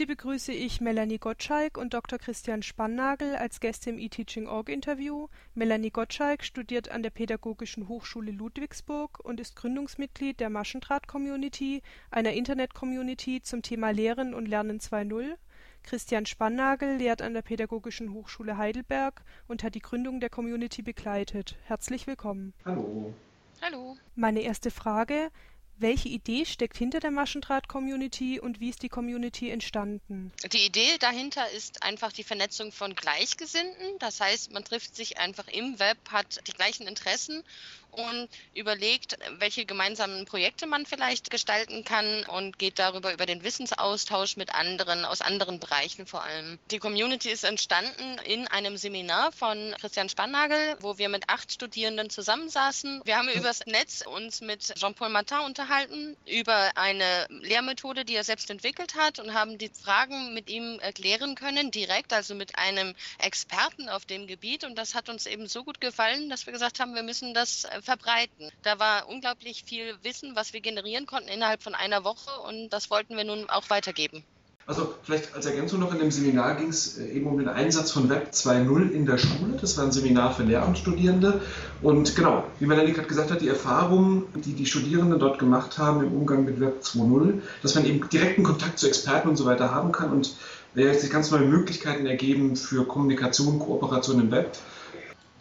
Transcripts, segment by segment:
Heute begrüße ich Melanie Gottschalk und Dr. Christian Spannagel als Gäste im eTeaching.org-Interview. Melanie Gottschalk studiert an der Pädagogischen Hochschule Ludwigsburg und ist Gründungsmitglied der Maschendraht-Community, einer Internet-Community zum Thema Lehren und Lernen 2.0. Christian Spannagel lehrt an der Pädagogischen Hochschule Heidelberg und hat die Gründung der Community begleitet. Herzlich willkommen. Hallo. Hallo. Meine erste Frage: welche Idee steckt hinter der Maschendraht-Community und wie ist die Community entstanden? Die Idee dahinter ist einfach die Vernetzung von Gleichgesinnten. Das heißt, man trifft sich einfach im Web, hat die gleichen Interessen und überlegt, welche gemeinsamen Projekte man vielleicht gestalten kann und geht darüber über den Wissensaustausch mit anderen, aus anderen Bereichen vor allem. Die Community ist entstanden in einem Seminar von Christian Spannagel, wo wir mit acht Studierenden zusammensaßen. Wir haben übers Netz uns mit Jean-Paul Martin unterhalten über eine Lehrmethode, die er selbst entwickelt hat und haben die Fragen mit ihm erklären können, direkt, also mit einem Experten auf dem Gebiet. Und das hat uns eben so gut gefallen, dass wir gesagt haben, wir müssen das verbreiten. Da war unglaublich viel Wissen, was wir generieren konnten innerhalb von einer Woche und das wollten wir nun auch weitergeben. Also vielleicht als Ergänzung noch in dem Seminar ging es äh, eben um den Einsatz von Web 2.0 in der Schule. Das war ein Seminar für Lehramtsstudierende. Und genau, wie Melanie gerade gesagt hat, die Erfahrungen, die die Studierenden dort gemacht haben im Umgang mit Web 2.0, dass man eben direkten Kontakt zu Experten und so weiter haben kann und äh, sich ganz neue Möglichkeiten ergeben für Kommunikation, Kooperation im Web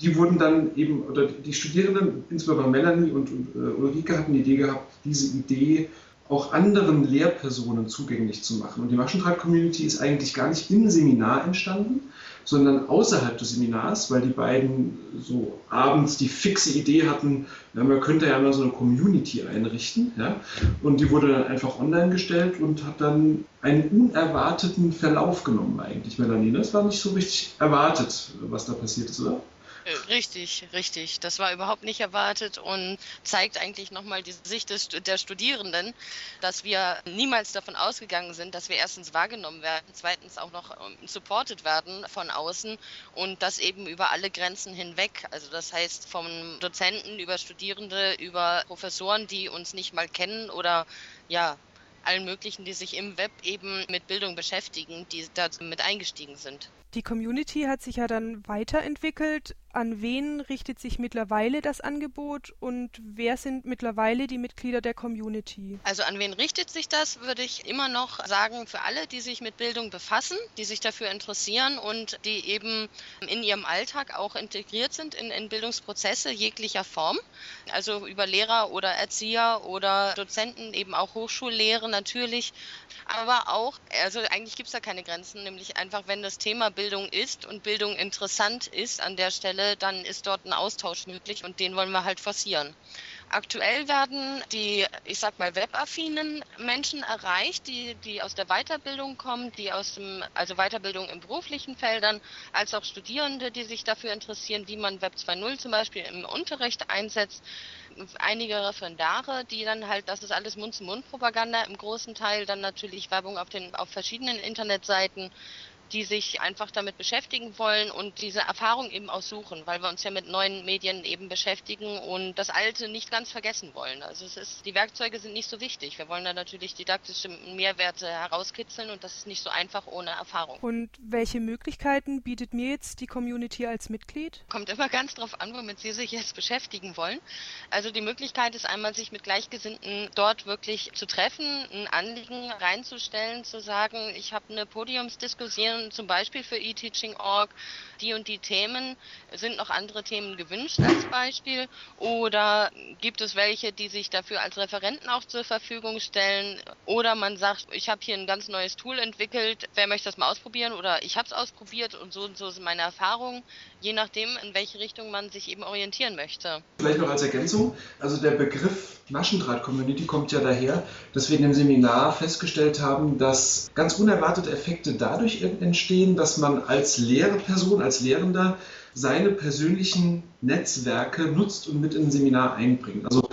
die wurden dann eben, oder die Studierenden, insbesondere Melanie und, und äh, Ulrike, hatten die Idee gehabt, diese Idee auch anderen Lehrpersonen zugänglich zu machen. Und die Maschendraht-Community ist eigentlich gar nicht im Seminar entstanden, sondern außerhalb des Seminars, weil die beiden so abends die fixe Idee hatten, ja, man könnte ja mal so eine Community einrichten. Ja? Und die wurde dann einfach online gestellt und hat dann einen unerwarteten Verlauf genommen eigentlich, Melanie. Das war nicht so richtig erwartet, was da passiert ist, oder? Richtig, richtig. Das war überhaupt nicht erwartet und zeigt eigentlich nochmal die Sicht des, der Studierenden, dass wir niemals davon ausgegangen sind, dass wir erstens wahrgenommen werden, zweitens auch noch ähm, supported werden von außen und das eben über alle Grenzen hinweg. Also das heißt vom Dozenten über Studierende, über Professoren, die uns nicht mal kennen oder ja, allen möglichen, die sich im Web eben mit Bildung beschäftigen, die da mit eingestiegen sind. Die Community hat sich ja dann weiterentwickelt. An wen richtet sich mittlerweile das Angebot und wer sind mittlerweile die Mitglieder der Community? Also an wen richtet sich das, würde ich immer noch sagen, für alle, die sich mit Bildung befassen, die sich dafür interessieren und die eben in ihrem Alltag auch integriert sind in, in Bildungsprozesse jeglicher Form. Also über Lehrer oder Erzieher oder Dozenten, eben auch Hochschullehre natürlich. Aber auch, also eigentlich gibt es da keine Grenzen, nämlich einfach, wenn das Thema Bildung ist und Bildung interessant ist an der Stelle, dann ist dort ein Austausch möglich und den wollen wir halt forcieren. Aktuell werden die, ich sag mal, webaffinen Menschen erreicht, die, die aus der Weiterbildung kommen, die aus dem, also Weiterbildung in beruflichen Feldern, als auch Studierende, die sich dafür interessieren, wie man Web 2.0 zum Beispiel im Unterricht einsetzt. Einige Referendare, die dann halt, das ist alles Mund-zu-Mund-Propaganda im großen Teil, dann natürlich Werbung auf den, auf verschiedenen Internetseiten die sich einfach damit beschäftigen wollen und diese Erfahrung eben auch suchen, weil wir uns ja mit neuen Medien eben beschäftigen und das Alte nicht ganz vergessen wollen. Also es ist, die Werkzeuge sind nicht so wichtig. Wir wollen da natürlich didaktische Mehrwerte herauskitzeln und das ist nicht so einfach ohne Erfahrung. Und welche Möglichkeiten bietet mir jetzt die Community als Mitglied? Kommt immer ganz drauf an, womit Sie sich jetzt beschäftigen wollen. Also die Möglichkeit ist einmal, sich mit Gleichgesinnten dort wirklich zu treffen, ein Anliegen reinzustellen, zu sagen, ich habe eine Podiumsdiskussion zum Beispiel für eTeaching.org, die und die Themen, sind noch andere Themen gewünscht als Beispiel? Oder gibt es welche, die sich dafür als Referenten auch zur Verfügung stellen? Oder man sagt, ich habe hier ein ganz neues Tool entwickelt, wer möchte das mal ausprobieren? Oder ich habe es ausprobiert und so und so sind meine Erfahrungen, je nachdem, in welche Richtung man sich eben orientieren möchte. Vielleicht noch als Ergänzung, also der Begriff Maschendraht-Community kommt ja daher, dass wir in dem Seminar festgestellt haben, dass ganz unerwartete Effekte dadurch entstehen, dass man als Lehrperson, als Lehrender seine persönlichen Netzwerke nutzt und mit in ein Seminar einbringt. Also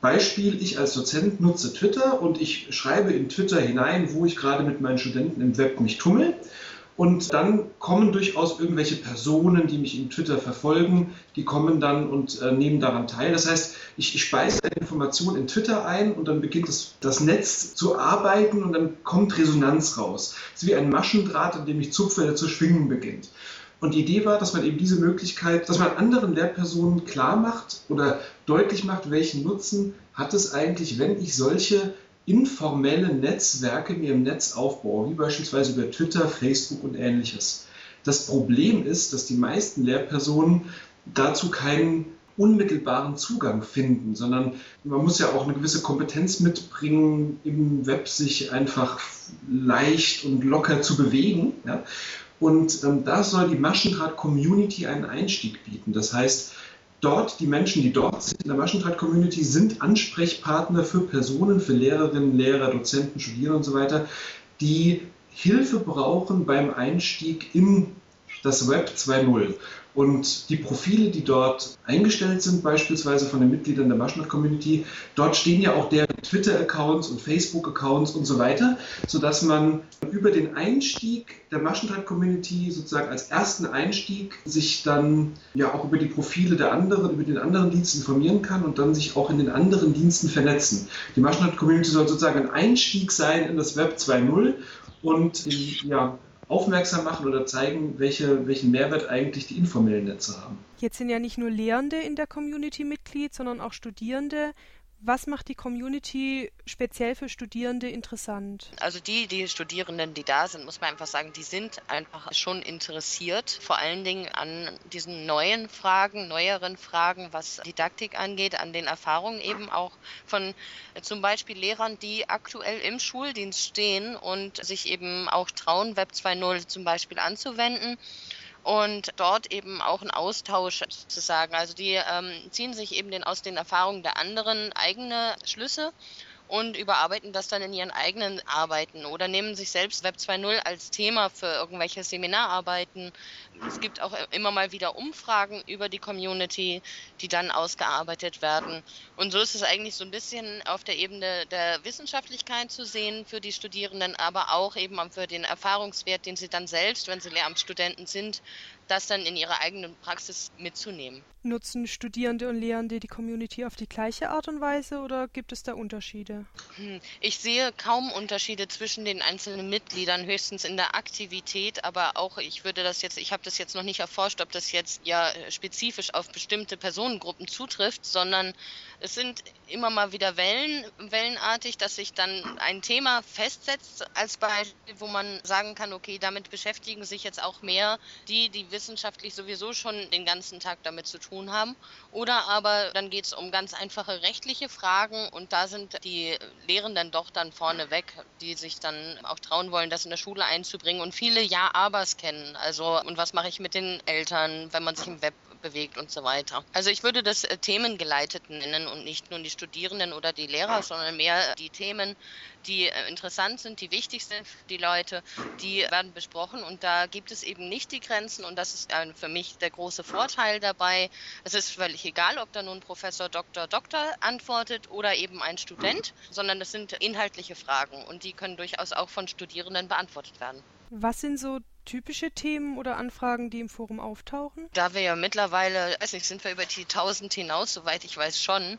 Beispiel, ich als Dozent nutze Twitter und ich schreibe in Twitter hinein, wo ich gerade mit meinen Studenten im Web mich tummel. Und dann kommen durchaus irgendwelche Personen, die mich in Twitter verfolgen, die kommen dann und äh, nehmen daran teil. Das heißt, ich, ich speise Informationen in Twitter ein und dann beginnt das, das Netz zu arbeiten und dann kommt Resonanz raus. Es ist wie ein Maschendraht, an dem ich zupfe, der zu schwingen beginnt. Und die Idee war, dass man eben diese Möglichkeit, dass man anderen Lehrpersonen klar macht oder deutlich macht, welchen Nutzen hat es eigentlich, wenn ich solche informelle Netzwerke mir im Netz aufbaue, wie beispielsweise über Twitter, Facebook und ähnliches. Das Problem ist, dass die meisten Lehrpersonen dazu keinen unmittelbaren Zugang finden, sondern man muss ja auch eine gewisse Kompetenz mitbringen, im Web sich einfach leicht und locker zu bewegen. Ja? Und ähm, da soll die Maschendraht-Community einen Einstieg bieten. Das heißt, dort, die Menschen, die dort sind in der Maschendraht-Community, sind Ansprechpartner für Personen, für Lehrerinnen, Lehrer, Dozenten, Studierende und so weiter, die Hilfe brauchen beim Einstieg in das Web 2.0. Und die Profile, die dort eingestellt sind, beispielsweise von den Mitgliedern der Maschendraht-Community, dort stehen ja auch deren Twitter-Accounts und Facebook-Accounts und so weiter, sodass man über den Einstieg der Maschendraht-Community sozusagen als ersten Einstieg sich dann ja auch über die Profile der anderen, über den anderen Dienst informieren kann und dann sich auch in den anderen Diensten vernetzen. Die Maschendraht-Community soll sozusagen ein Einstieg sein in das Web 2.0 und ja, aufmerksam machen oder zeigen, welche, welchen Mehrwert eigentlich die informellen Netze haben. Jetzt sind ja nicht nur Lehrende in der Community Mitglied, sondern auch Studierende. Was macht die Community speziell für Studierende interessant? Also die, die Studierenden, die da sind, muss man einfach sagen, die sind einfach schon interessiert, vor allen Dingen an diesen neuen Fragen, neueren Fragen, was Didaktik angeht, an den Erfahrungen eben auch von zum Beispiel Lehrern, die aktuell im Schuldienst stehen und sich eben auch trauen, Web 2.0 zum Beispiel anzuwenden und dort eben auch ein Austausch zu sagen. Also die ähm, ziehen sich eben den, aus den Erfahrungen der anderen eigene Schlüsse und überarbeiten das dann in ihren eigenen Arbeiten oder nehmen sich selbst Web 2.0 als Thema für irgendwelche Seminararbeiten. Es gibt auch immer mal wieder Umfragen über die Community, die dann ausgearbeitet werden. Und so ist es eigentlich so ein bisschen auf der Ebene der Wissenschaftlichkeit zu sehen für die Studierenden, aber auch eben für den Erfahrungswert, den sie dann selbst, wenn sie Lehramtsstudenten sind, das dann in ihrer eigenen Praxis mitzunehmen. Nutzen Studierende und Lehrende die Community auf die gleiche Art und Weise oder gibt es da Unterschiede? Hm, ich sehe kaum Unterschiede zwischen den einzelnen Mitgliedern, höchstens in der Aktivität, aber auch ich würde das jetzt, ich habe das jetzt noch nicht erforscht, ob das jetzt ja spezifisch auf bestimmte Personengruppen zutrifft, sondern es sind immer mal wieder Wellen, wellenartig, dass sich dann ein Thema festsetzt als Beispiel, wo man sagen kann, okay, damit beschäftigen sich jetzt auch mehr die, die wissenschaftlich sowieso schon den ganzen Tag damit zu tun haben. Oder aber dann geht es um ganz einfache rechtliche Fragen und da sind die Lehrenden doch dann vorne weg, die sich dann auch trauen wollen, das in der Schule einzubringen und viele Ja-Abers kennen. Also, und was mache ich mit den Eltern, wenn man sich im Web bewegt und so weiter. Also ich würde das äh, themengeleitet nennen und nicht nur die Studierenden oder die Lehrer, sondern mehr die Themen, die äh, interessant sind, die wichtig sind für die Leute, die werden besprochen und da gibt es eben nicht die Grenzen und das ist für mich der große Vorteil dabei. Es ist völlig egal, ob da nun Professor Dr. Doktor antwortet oder eben ein Student, sondern es sind inhaltliche Fragen und die können durchaus auch von Studierenden beantwortet werden. Was sind so typische Themen oder Anfragen, die im Forum auftauchen? Da wir ja mittlerweile, weiß nicht, sind wir über die 1000 hinaus, soweit ich weiß schon.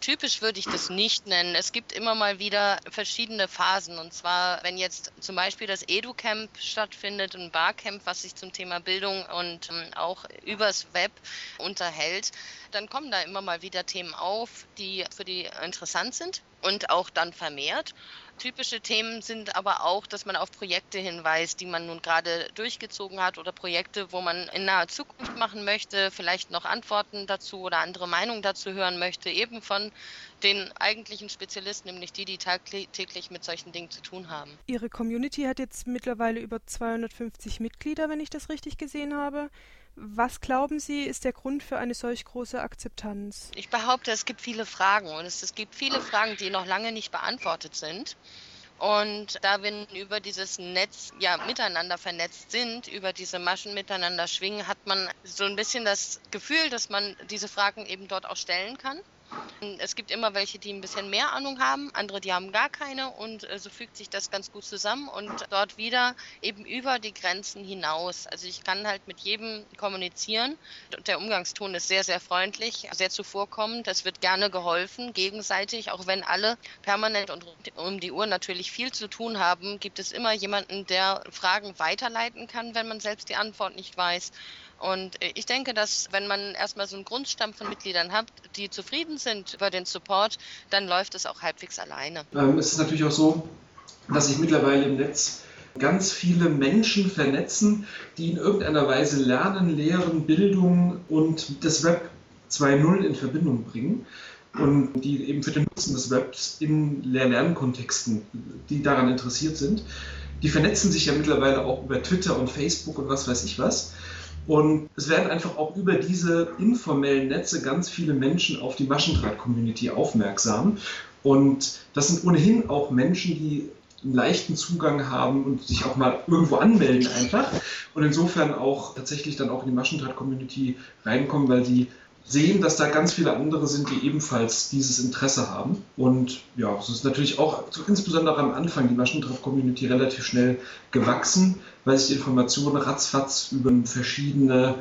Typisch würde ich das nicht nennen. Es gibt immer mal wieder verschiedene Phasen. Und zwar, wenn jetzt zum Beispiel das EduCamp stattfindet, ein Barcamp, was sich zum Thema Bildung und ähm, auch übers Web unterhält, dann kommen da immer mal wieder Themen auf, die für die interessant sind und auch dann vermehrt. Typische Themen sind aber auch, dass man auf Projekte hinweist, die man nun gerade durchgezogen hat oder Projekte, wo man in naher Zukunft machen möchte, vielleicht noch Antworten dazu oder andere Meinungen dazu hören möchte, eben von den eigentlichen Spezialisten, nämlich die, die tagtäglich mit solchen Dingen zu tun haben. Ihre Community hat jetzt mittlerweile über 250 Mitglieder, wenn ich das richtig gesehen habe. Was glauben Sie, ist der Grund für eine solch große Akzeptanz? Ich behaupte, es gibt viele Fragen und es, es gibt viele Fragen, die noch lange nicht beantwortet sind. Und da wir über dieses Netz ja miteinander vernetzt sind, über diese Maschen miteinander schwingen, hat man so ein bisschen das Gefühl, dass man diese Fragen eben dort auch stellen kann. Es gibt immer welche, die ein bisschen mehr Ahnung haben, andere, die haben gar keine und äh, so fügt sich das ganz gut zusammen und dort wieder eben über die Grenzen hinaus. Also ich kann halt mit jedem kommunizieren. Der Umgangston ist sehr, sehr freundlich, sehr zuvorkommend. Es wird gerne geholfen, gegenseitig, auch wenn alle permanent und um die Uhr natürlich viel zu tun haben, gibt es immer jemanden, der Fragen weiterleiten kann, wenn man selbst die Antwort nicht weiß. Und äh, ich denke, dass wenn man erstmal so einen Grundstamm von Mitgliedern hat, die zufrieden sind über den Support, dann läuft es auch halbwegs alleine. Ähm, es ist natürlich auch so, dass sich mittlerweile im Netz ganz viele Menschen vernetzen, die in irgendeiner Weise Lernen, Lehren, Bildung und das Web 2.0 in Verbindung bringen und die eben für den Nutzen des Webs in Lehr-Lernkontexten, die daran interessiert sind. Die vernetzen sich ja mittlerweile auch über Twitter und Facebook und was weiß ich was. Und es werden einfach auch über diese informellen Netze ganz viele Menschen auf die Maschendraht-Community aufmerksam. Und das sind ohnehin auch Menschen, die einen leichten Zugang haben und sich auch mal irgendwo anmelden einfach. Und insofern auch tatsächlich dann auch in die Maschendraht-Community reinkommen, weil sie sehen, dass da ganz viele andere sind, die ebenfalls dieses Interesse haben. Und ja, es ist natürlich auch insbesondere am Anfang die Maschendraht-Community relativ schnell gewachsen, weil sich die Informationen ratzfatz über verschiedene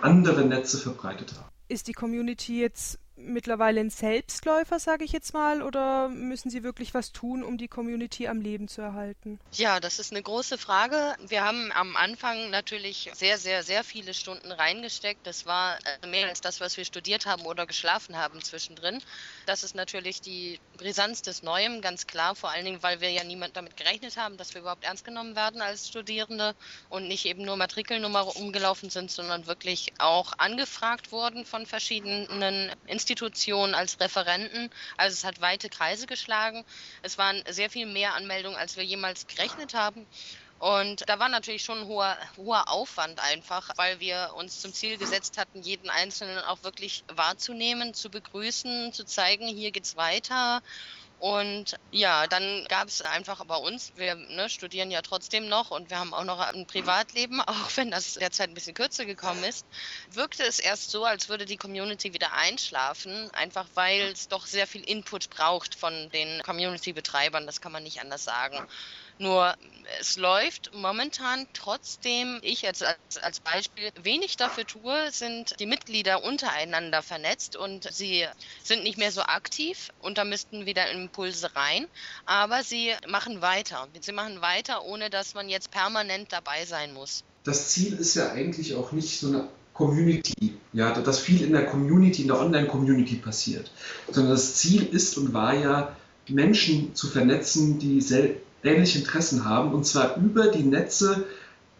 andere Netze verbreitet haben. Ist die Community jetzt mittlerweile ein Selbstläufer, sage ich jetzt mal, oder müssen Sie wirklich was tun, um die Community am Leben zu erhalten? Ja, das ist eine große Frage. Wir haben am Anfang natürlich sehr, sehr, sehr viele Stunden reingesteckt. Das war äh, mehr als das, was wir studiert haben oder geschlafen haben zwischendrin. Das ist natürlich die Brisanz des Neuem, ganz klar, vor allen Dingen, weil wir ja niemand damit gerechnet haben, dass wir überhaupt ernst genommen werden als Studierende und nicht eben nur Matrikelnummer umgelaufen sind, sondern wirklich auch angefragt wurden von verschiedenen Institutionen Institutionen als Referenten. Also es hat weite Kreise geschlagen. Es waren sehr viel mehr Anmeldungen, als wir jemals gerechnet haben. Und da war natürlich schon ein hoher, hoher Aufwand einfach, weil wir uns zum Ziel gesetzt hatten, jeden Einzelnen auch wirklich wahrzunehmen, zu begrüßen, zu zeigen, hier geht's weiter und ja, dann gab es einfach bei uns, wir ne, studieren ja trotzdem noch und wir haben auch noch ein Privatleben, auch wenn das derzeit ein bisschen kürzer gekommen ist, wirkte es erst so, als würde die Community wieder einschlafen, einfach weil es doch sehr viel Input braucht von den Community-Betreibern, das kann man nicht anders sagen. Nur es läuft momentan trotzdem, ich als, als, als Beispiel, wenig dafür tue, sind die Mitglieder untereinander vernetzt und sie sind nicht mehr so aktiv und da müssten wieder Impulse rein, aber sie machen weiter. Sie machen weiter, ohne dass man jetzt permanent dabei sein muss. Das Ziel ist ja eigentlich auch nicht so eine Community, ja, dass viel in der Community, in der Online-Community passiert, sondern das Ziel ist und war ja, Menschen zu vernetzen, die selbst ähnliche Interessen haben, und zwar über die Netze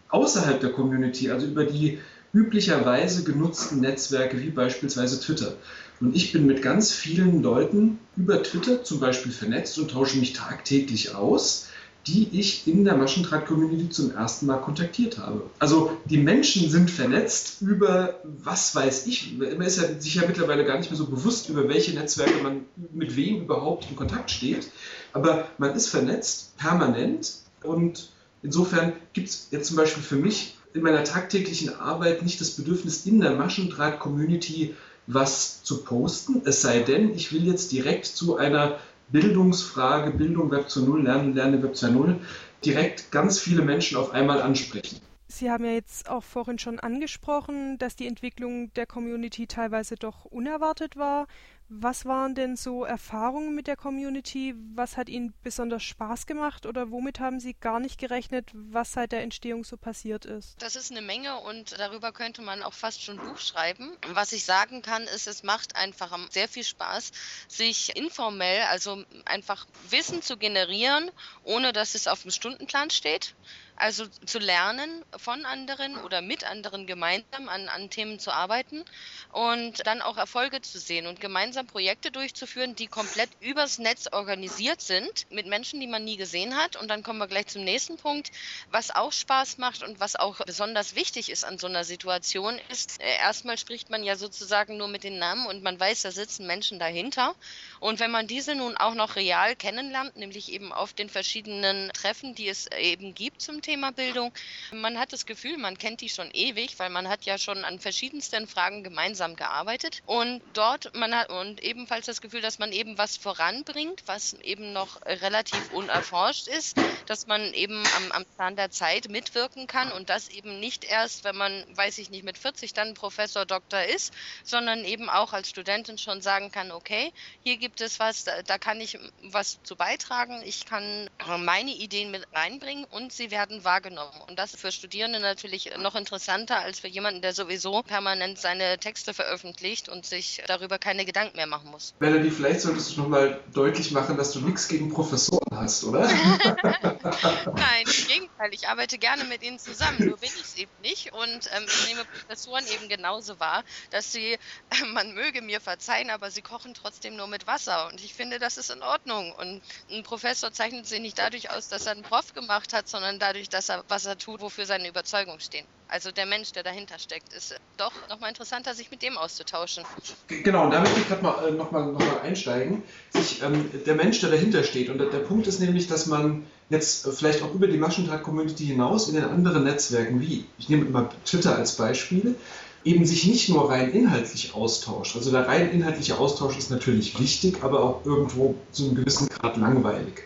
außerhalb der Community, also über die üblicherweise genutzten Netzwerke wie beispielsweise Twitter. Und ich bin mit ganz vielen Leuten über Twitter zum Beispiel vernetzt und tausche mich tagtäglich aus die ich in der Maschendraht-Community zum ersten Mal kontaktiert habe. Also die Menschen sind vernetzt über, was weiß ich, man ist ja sich ja mittlerweile gar nicht mehr so bewusst, über welche Netzwerke man mit wem überhaupt in Kontakt steht, aber man ist vernetzt, permanent. Und insofern gibt es jetzt zum Beispiel für mich in meiner tagtäglichen Arbeit nicht das Bedürfnis, in der Maschendraht-Community was zu posten, es sei denn, ich will jetzt direkt zu einer Bildungsfrage, Bildung Web zu Null, Lernen, Lernen Web 2.0, direkt ganz viele Menschen auf einmal ansprechen. Sie haben ja jetzt auch vorhin schon angesprochen, dass die Entwicklung der Community teilweise doch unerwartet war. Was waren denn so Erfahrungen mit der Community? Was hat Ihnen besonders Spaß gemacht oder womit haben Sie gar nicht gerechnet, was seit der Entstehung so passiert ist? Das ist eine Menge und darüber könnte man auch fast schon Buch schreiben. Was ich sagen kann, ist, es macht einfach sehr viel Spaß, sich informell, also einfach Wissen zu generieren, ohne dass es auf dem Stundenplan steht. Also zu lernen von anderen oder mit anderen gemeinsam an, an Themen zu arbeiten und dann auch Erfolge zu sehen und gemeinsam Projekte durchzuführen, die komplett übers Netz organisiert sind, mit Menschen, die man nie gesehen hat. Und dann kommen wir gleich zum nächsten Punkt. Was auch Spaß macht und was auch besonders wichtig ist an so einer Situation, ist, äh, erstmal spricht man ja sozusagen nur mit den Namen und man weiß, da sitzen Menschen dahinter. Und wenn man diese nun auch noch real kennenlernt, nämlich eben auf den verschiedenen Treffen, die es eben gibt zum Thema Bildung. Man hat das Gefühl, man kennt die schon ewig, weil man hat ja schon an verschiedensten Fragen gemeinsam gearbeitet. Und dort man hat und ebenfalls das Gefühl, dass man eben was voranbringt, was eben noch relativ unerforscht ist, dass man eben am, am Plan der Zeit mitwirken kann. Und das eben nicht erst, wenn man, weiß ich nicht, mit 40 dann Professor, Doktor ist, sondern eben auch als Studentin schon sagen kann, okay, hier gibt es was, da, da kann ich was zu beitragen, ich kann meine Ideen mit reinbringen und sie werden wahrgenommen. Und das ist für Studierende natürlich noch interessanter als für jemanden, der sowieso permanent seine Texte veröffentlicht und sich darüber keine Gedanken mehr machen muss. Melanie, vielleicht solltest du nochmal deutlich machen, dass du nichts gegen Professoren hast, oder? Nein, im Gegenteil. Ich arbeite gerne mit ihnen zusammen, nur bin ich es eben nicht. Und ähm, ich nehme Professoren eben genauso wahr, dass sie, äh, man möge mir verzeihen, aber sie kochen trotzdem nur mit Wasser. Und ich finde, das ist in Ordnung. Und ein Professor zeichnet sich nicht dadurch aus, dass er einen Prof gemacht hat, sondern dadurch, dass er was er tut, wofür seine Überzeugungen stehen. Also der Mensch, der dahinter steckt, ist doch nochmal interessanter, sich mit dem auszutauschen. Genau, und da möchte ich gerade mal, äh, nochmal noch mal einsteigen. Sich, ähm, der Mensch, der dahinter steht. Und der, der, Punkt ist nämlich, dass man jetzt vielleicht auch über die Maschendraht-Community hinaus in den anderen Netzwerken, wie, ich nehme immer Twitter als Beispiel, eben sich nicht nur rein inhaltlich austauscht. Also der rein inhaltliche Austausch ist natürlich wichtig, aber auch irgendwo zu einem gewissen Grad langweilig.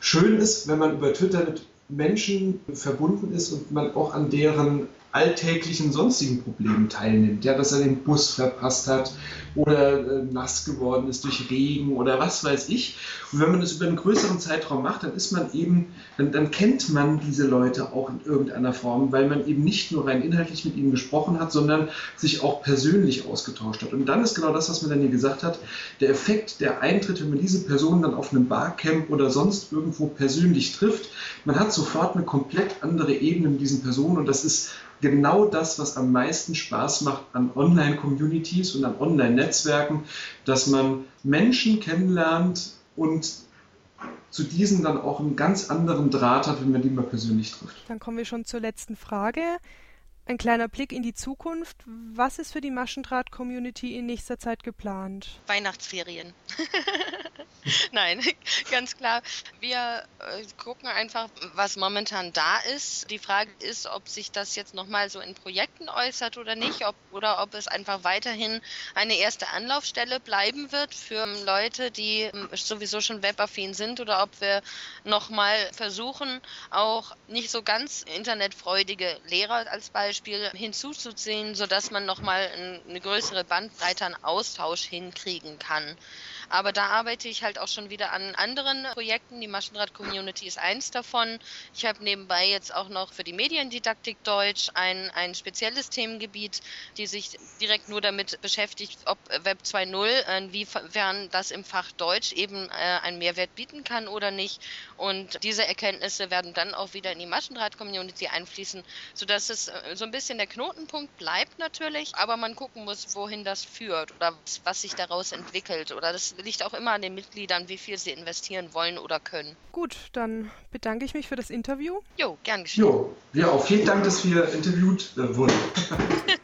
Schön ist, wenn man über Twitter mit Menschen verbunden ist und man auch an deren alltäglichen sonstigen Problemen teilnimmt. Ja, dass er den Bus verpasst hat oder äh, nass geworden ist durch Regen oder was weiß ich. Und wenn man das über einen größeren Zeitraum macht, dann ist man eben, dann, dann kennt man diese Leute auch in irgendeiner Form, weil man eben nicht nur rein inhaltlich mit ihnen gesprochen hat, sondern sich auch persönlich ausgetauscht hat. Und dann ist genau das, was man dann hier gesagt hat, der Effekt, der eintritt, wenn man diese Person dann auf einem Barcamp oder sonst irgendwo persönlich trifft, man hat sofort eine komplett andere Ebene mit diesen Personen und das ist genau das, was am meisten Spaß macht an Online-Communities und an Online-Netzwerken, dass man Menschen kennenlernt und zu diesen dann auch einen ganz anderen Draht hat, wenn man die mal persönlich trifft. Dann kommen wir schon zur letzten Frage. Ein kleiner Blick in die Zukunft. Was ist für die Maschendraht-Community in nächster Zeit geplant? Weihnachtsferien. Nein, ganz klar. Wir äh, gucken einfach, was momentan da ist. Die Frage ist, ob sich das jetzt nochmal so in Projekten äußert oder nicht, ob, oder ob es einfach weiterhin eine erste Anlaufstelle bleiben wird für Leute, die ähm, sowieso schon webaffin sind oder ob wir nochmal versuchen, auch nicht so ganz internetfreudige Lehrer als Beispiel hinzuzuziehen, sodass man nochmal eine größere Bandbreite an Austausch hinkriegen kann. Aber da arbeite ich halt auch schon wieder an anderen Projekten. Die Maschendraht-Community ist eins davon. Ich habe nebenbei jetzt auch noch für die Mediendidaktik Deutsch ein, ein spezielles Themengebiet, die sich direkt nur damit beschäftigt, ob Web 2.0, inwiefern das im Fach Deutsch eben äh, einen Mehrwert bieten kann oder nicht. Und diese Erkenntnisse werden dann auch wieder in die Maschendraht-Community einfließen, sodass es äh, so ein bisschen der Knotenpunkt bleibt natürlich, aber man gucken muss, wohin das führt oder was sich daraus entwickelt. Oder das liegt auch immer an den Mitgliedern, wie viel sie investieren wollen oder können. Gut, dann bedanke ich mich für das Interview. Jo, gern geschehen. Jo, ja, auch vielen Dank, dass wir interviewt äh, wurden.